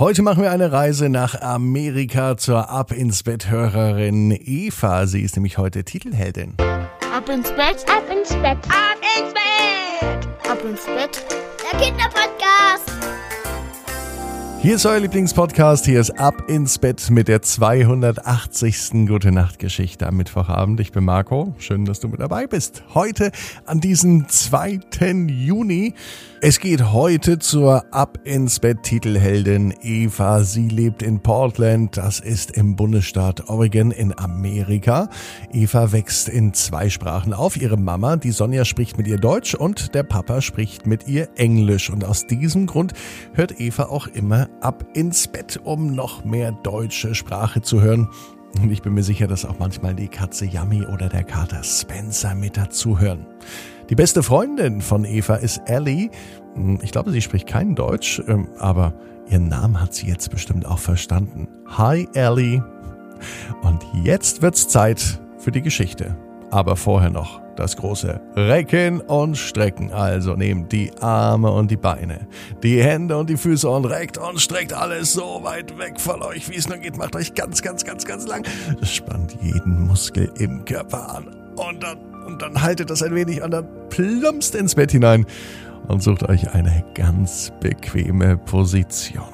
Heute machen wir eine Reise nach Amerika zur Ab ins Bett Hörerin Eva. Sie ist nämlich heute Titelheldin. Ab ins Bett, ab ins Bett, ab ins Bett, ab ins Bett. Der Kinderpodcast. Hier ist euer Lieblingspodcast. Hier ist Ab ins Bett mit der 280. Gute Nacht Geschichte am Mittwochabend. Ich bin Marco. Schön, dass du mit dabei bist. Heute an diesem 2. Juni. Es geht heute zur Ab ins Bett Titelheldin Eva. Sie lebt in Portland. Das ist im Bundesstaat Oregon in Amerika. Eva wächst in zwei Sprachen auf. Ihre Mama, die Sonja, spricht mit ihr Deutsch und der Papa spricht mit ihr Englisch. Und aus diesem Grund hört Eva auch immer ab ins Bett, um noch mehr deutsche Sprache zu hören. Und ich bin mir sicher, dass auch manchmal die Katze Yummy oder der Kater Spencer mit dazu hören. Die beste Freundin von Eva ist Ellie. Hm, ich glaube, sie spricht kein Deutsch, ähm, aber ihren Namen hat sie jetzt bestimmt auch verstanden. Hi Ellie. Und jetzt wird's Zeit für die Geschichte. Aber vorher noch das große Recken und Strecken. Also nehmt die Arme und die Beine, die Hände und die Füße und reckt und streckt alles so weit weg von euch, wie es nur geht. Macht euch ganz, ganz, ganz, ganz lang. Spannt jeden Muskel im Körper an. Und dann, und dann haltet das ein wenig und dann plumpst ins Bett hinein und sucht euch eine ganz bequeme Position.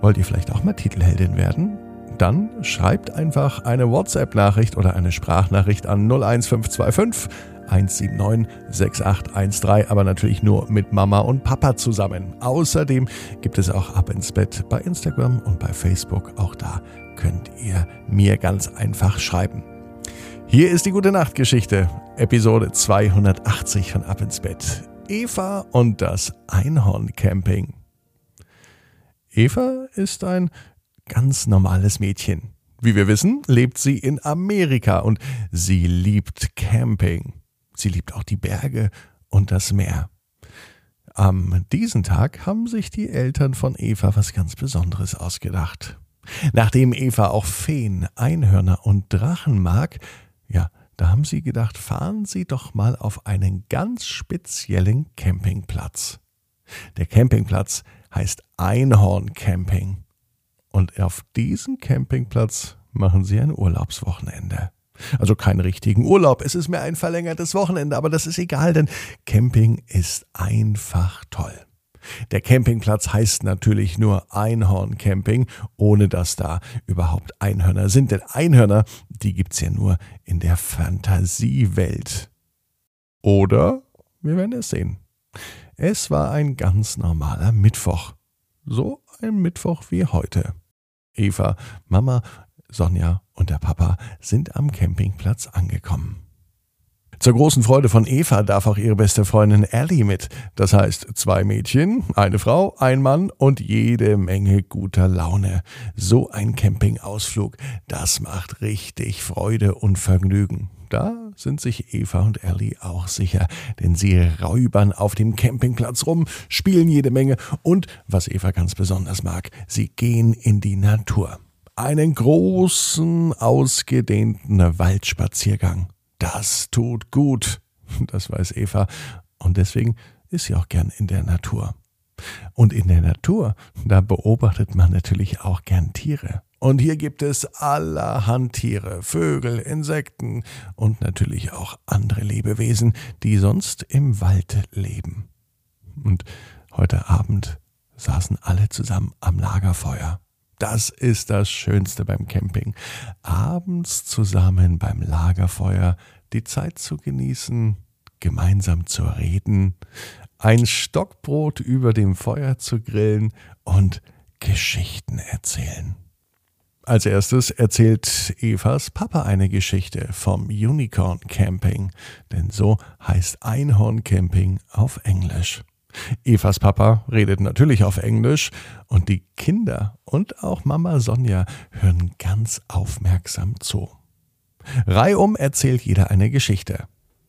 Wollt ihr vielleicht auch mal Titelheldin werden? Dann schreibt einfach eine WhatsApp-Nachricht oder eine Sprachnachricht an 01525 179 6813, aber natürlich nur mit Mama und Papa zusammen. Außerdem gibt es auch Ab ins Bett bei Instagram und bei Facebook. Auch da könnt ihr mir ganz einfach schreiben. Hier ist die gute Nachtgeschichte, Episode 280 von Ab ins Bett. Eva und das Einhorn-Camping. Eva ist ein ganz normales Mädchen. Wie wir wissen, lebt sie in Amerika und sie liebt Camping. Sie liebt auch die Berge und das Meer. Am diesen Tag haben sich die Eltern von Eva was ganz Besonderes ausgedacht. Nachdem Eva auch Feen, Einhörner und Drachen mag, ja, da haben sie gedacht, fahren Sie doch mal auf einen ganz speziellen Campingplatz. Der Campingplatz heißt Einhorn Camping. Und auf diesem Campingplatz machen sie ein Urlaubswochenende. Also keinen richtigen Urlaub, es ist mehr ein verlängertes Wochenende, aber das ist egal, denn Camping ist einfach toll. Der Campingplatz heißt natürlich nur Einhorn Camping, ohne dass da überhaupt Einhörner sind. Denn Einhörner, die gibt's ja nur in der Fantasiewelt. Oder wir werden es sehen. Es war ein ganz normaler Mittwoch. So ein Mittwoch wie heute. Eva, Mama, Sonja und der Papa sind am Campingplatz angekommen. Zur großen Freude von Eva darf auch ihre beste Freundin Ellie mit. Das heißt, zwei Mädchen, eine Frau, ein Mann und jede Menge guter Laune. So ein Campingausflug, das macht richtig Freude und Vergnügen. Da sind sich Eva und Ellie auch sicher, denn sie räubern auf dem Campingplatz rum, spielen jede Menge und, was Eva ganz besonders mag, sie gehen in die Natur. Einen großen, ausgedehnten Waldspaziergang. Das tut gut, das weiß Eva, und deswegen ist sie auch gern in der Natur. Und in der Natur, da beobachtet man natürlich auch gern Tiere. Und hier gibt es allerhand Tiere, Vögel, Insekten und natürlich auch andere Lebewesen, die sonst im Wald leben. Und heute Abend saßen alle zusammen am Lagerfeuer. Das ist das Schönste beim Camping. Abends zusammen beim Lagerfeuer die Zeit zu genießen, gemeinsam zu reden, ein Stockbrot über dem Feuer zu grillen und Geschichten erzählen. Als erstes erzählt Evas Papa eine Geschichte vom Unicorn Camping, denn so heißt Einhorn Camping auf Englisch. Evas Papa redet natürlich auf Englisch und die Kinder und auch Mama Sonja hören ganz aufmerksam zu. Reihum erzählt jeder eine Geschichte.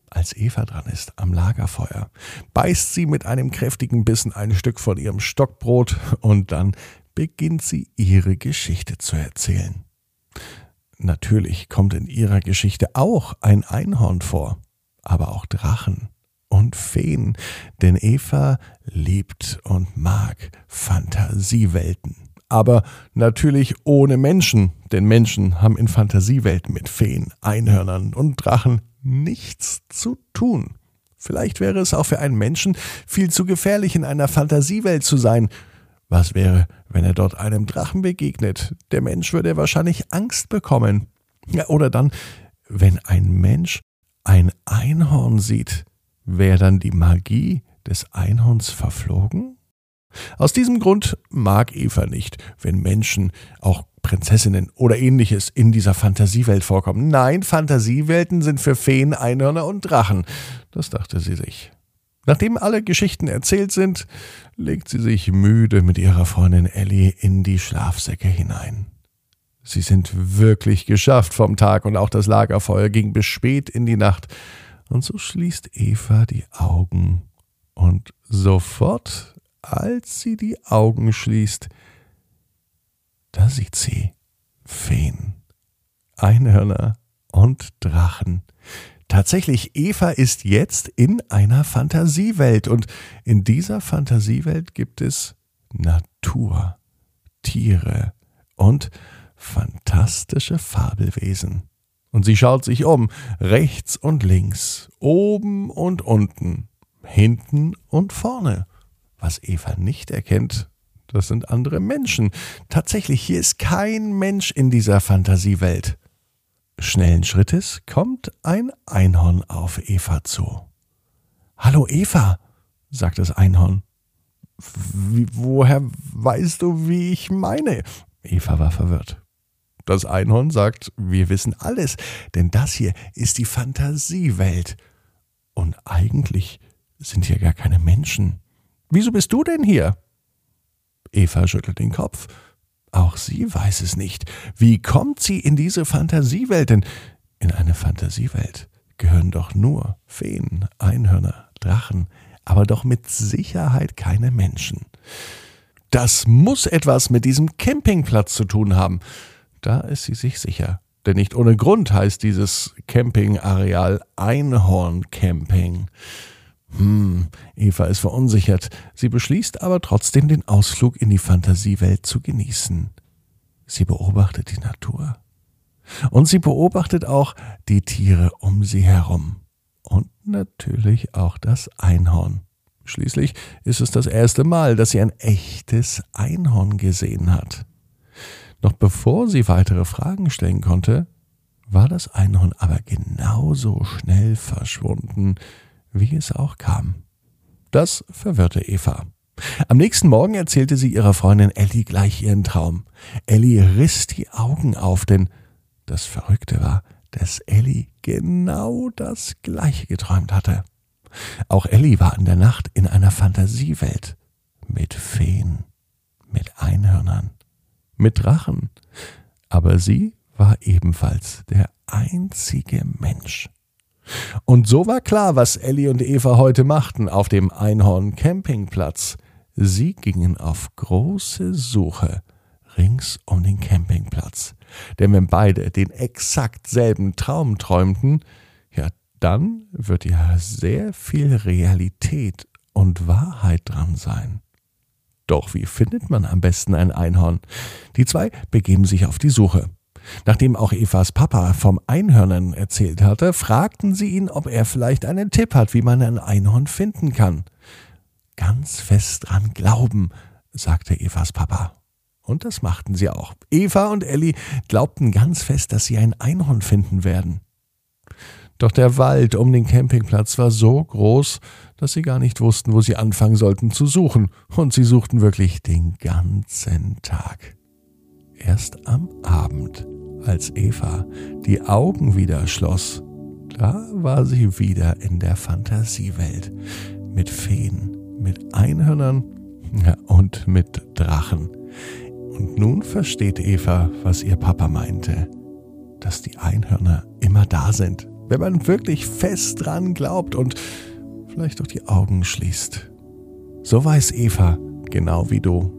Als Eva dran ist am Lagerfeuer, beißt sie mit einem kräftigen Bissen ein Stück von ihrem Stockbrot und dann beginnt sie ihre Geschichte zu erzählen. Natürlich kommt in ihrer Geschichte auch ein Einhorn vor, aber auch Drachen und Feen, denn Eva liebt und mag Fantasiewelten. Aber natürlich ohne Menschen, denn Menschen haben in Fantasiewelten mit Feen, Einhörnern und Drachen nichts zu tun. Vielleicht wäre es auch für einen Menschen viel zu gefährlich, in einer Fantasiewelt zu sein. Was wäre, wenn er dort einem Drachen begegnet? Der Mensch würde wahrscheinlich Angst bekommen. Ja, oder dann, wenn ein Mensch ein Einhorn sieht, wäre dann die Magie des Einhorns verflogen? Aus diesem Grund mag Eva nicht, wenn Menschen, auch Prinzessinnen oder ähnliches, in dieser Fantasiewelt vorkommen. Nein, Fantasiewelten sind für Feen, Einhörner und Drachen. Das dachte sie sich. Nachdem alle Geschichten erzählt sind, legt sie sich müde mit ihrer Freundin Ellie in die Schlafsäcke hinein. Sie sind wirklich geschafft vom Tag und auch das Lagerfeuer ging bis spät in die Nacht. Und so schließt Eva die Augen und sofort als sie die Augen schließt, da sieht sie Feen, Einhörner und Drachen. Tatsächlich, Eva ist jetzt in einer Fantasiewelt und in dieser Fantasiewelt gibt es Natur, Tiere und fantastische Fabelwesen. Und sie schaut sich um, rechts und links, oben und unten, hinten und vorne. Was Eva nicht erkennt, das sind andere Menschen. Tatsächlich, hier ist kein Mensch in dieser Fantasiewelt. Schnellen Schrittes kommt ein Einhorn auf Eva zu. Hallo Eva, sagt das Einhorn. Wie, woher weißt du, wie ich meine? Eva war verwirrt. Das Einhorn sagt, wir wissen alles, denn das hier ist die Fantasiewelt. Und eigentlich sind hier gar keine Menschen. Wieso bist du denn hier? Eva schüttelt den Kopf. Auch sie weiß es nicht. Wie kommt sie in diese Fantasiewelt? Denn in eine Fantasiewelt gehören doch nur Feen, Einhörner, Drachen, aber doch mit Sicherheit keine Menschen. Das muss etwas mit diesem Campingplatz zu tun haben. Da ist sie sich sicher. Denn nicht ohne Grund heißt dieses Campingareal Einhorn-Camping. Hm, Eva ist verunsichert. Sie beschließt aber trotzdem, den Ausflug in die Fantasiewelt zu genießen. Sie beobachtet die Natur. Und sie beobachtet auch die Tiere um sie herum. Und natürlich auch das Einhorn. Schließlich ist es das erste Mal, dass sie ein echtes Einhorn gesehen hat. Noch bevor sie weitere Fragen stellen konnte, war das Einhorn aber genauso schnell verschwunden, wie es auch kam. Das verwirrte Eva. Am nächsten Morgen erzählte sie ihrer Freundin Ellie gleich ihren Traum. Ellie riss die Augen auf, denn das Verrückte war, dass Ellie genau das gleiche geträumt hatte. Auch Ellie war in der Nacht in einer Fantasiewelt mit Feen, mit Einhörnern, mit Drachen, aber sie war ebenfalls der einzige Mensch. Und so war klar, was Ellie und Eva heute machten auf dem Einhorn Campingplatz. Sie gingen auf große Suche rings um den Campingplatz. Denn wenn beide den exakt selben Traum träumten, ja, dann wird ja sehr viel Realität und Wahrheit dran sein. Doch wie findet man am besten ein Einhorn? Die zwei begeben sich auf die Suche. Nachdem auch Evas Papa vom Einhörnern erzählt hatte, fragten sie ihn, ob er vielleicht einen Tipp hat, wie man ein Einhorn finden kann. Ganz fest dran glauben, sagte Evas Papa. Und das machten sie auch. Eva und Elli glaubten ganz fest, dass sie ein Einhorn finden werden. Doch der Wald um den Campingplatz war so groß, dass sie gar nicht wussten, wo sie anfangen sollten zu suchen, und sie suchten wirklich den ganzen Tag. Erst am Abend als Eva die Augen wieder schloss, da war sie wieder in der Fantasiewelt mit Feen, mit Einhörnern und mit Drachen. Und nun versteht Eva, was ihr Papa meinte, dass die Einhörner immer da sind, wenn man wirklich fest dran glaubt und vielleicht auch die Augen schließt. So weiß Eva, genau wie du,